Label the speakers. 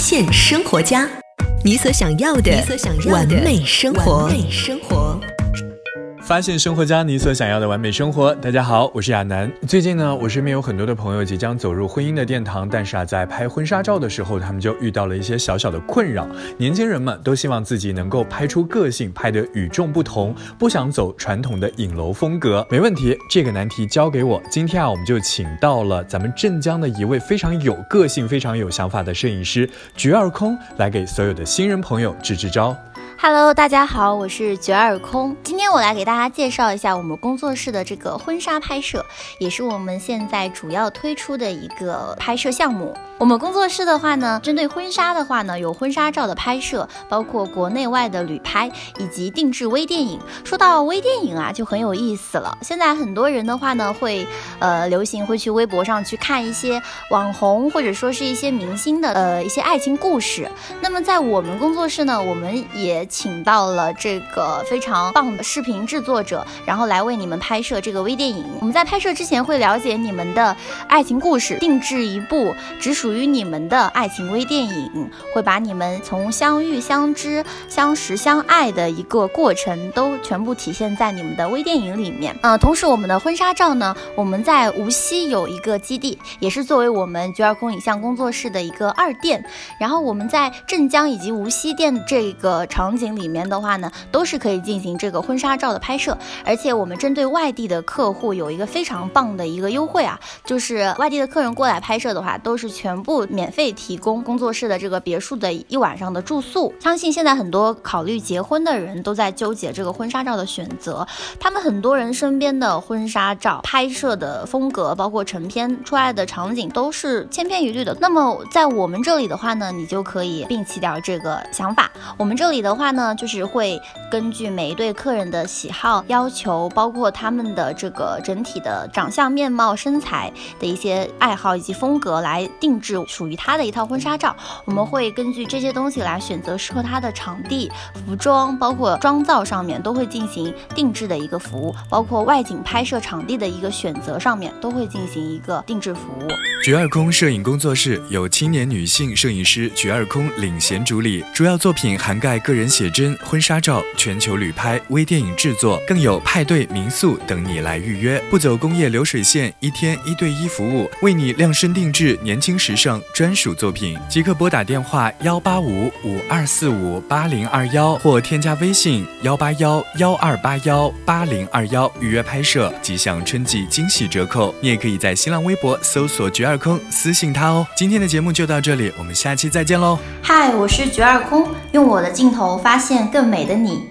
Speaker 1: 现生活家，你所想要的完美生活。
Speaker 2: 发现生活家，你所想要的完美生活。大家好，我是亚楠。最近呢，我身边有很多的朋友即将走入婚姻的殿堂，但是啊，在拍婚纱照的时候，他们就遇到了一些小小的困扰。年轻人们都希望自己能够拍出个性，拍得与众不同，不想走传统的影楼风格。没问题，这个难题交给我。今天啊，我们就请到了咱们镇江的一位非常有个性、非常有想法的摄影师菊二空，来给所有的新人朋友支支招。
Speaker 3: Hello，大家好，我是绝二空。今天我来给大家介绍一下我们工作室的这个婚纱拍摄，也是我们现在主要推出的一个拍摄项目。我们工作室的话呢，针对婚纱的话呢，有婚纱照的拍摄，包括国内外的旅拍以及定制微电影。说到微电影啊，就很有意思了。现在很多人的话呢，会呃流行会去微博上去看一些网红或者说是一些明星的呃一些爱情故事。那么在我们工作室呢，我们也请到了这个非常棒的视频制作者，然后来为你们拍摄这个微电影。我们在拍摄之前会了解你们的爱情故事，定制一部只属。于你们的爱情微电影，会把你们从相遇、相知、相识、相爱的一个过程都全部体现在你们的微电影里面。呃，同时我们的婚纱照呢，我们在无锡有一个基地，也是作为我们菊二空影像工作室的一个二店。然后我们在镇江以及无锡店这个场景里面的话呢，都是可以进行这个婚纱照的拍摄。而且我们针对外地的客户有一个非常棒的一个优惠啊，就是外地的客人过来拍摄的话，都是全。部免费提供工作室的这个别墅的一晚上的住宿。相信现在很多考虑结婚的人都在纠结这个婚纱照的选择。他们很多人身边的婚纱照拍摄的风格，包括成片出来的场景都是千篇一律的。那么在我们这里的话呢，你就可以摒弃掉这个想法。我们这里的话呢，就是会根据每一对客人的喜好要求，包括他们的这个整体的长相、面貌、身材的一些爱好以及风格来定制。属于他的一套婚纱照，我们会根据这些东西来选择适合他的场地、服装，包括妆造上面都会进行定制的一个服务，包括外景拍摄场地的一个选择上面都会进行一个定制服务。
Speaker 2: 菊二空摄影工作室由青年女性摄影师菊二空领衔主理，主要作品涵盖个人写真、婚纱照、全球旅拍、微电影制作，更有派对、民宿等你来预约，不走工业流水线，一天一对一服务，为你量身定制年轻时。尚专属作品，即刻拨打电话幺八五五二四五八零二幺，或添加微信幺八幺幺二八幺八零二幺预约拍摄，即享春季惊喜折扣。你也可以在新浪微博搜索“绝二空”私信他哦。今天的节目就到这里，我们下期再见喽！
Speaker 3: 嗨，我是绝二空，用我的镜头发现更美的你。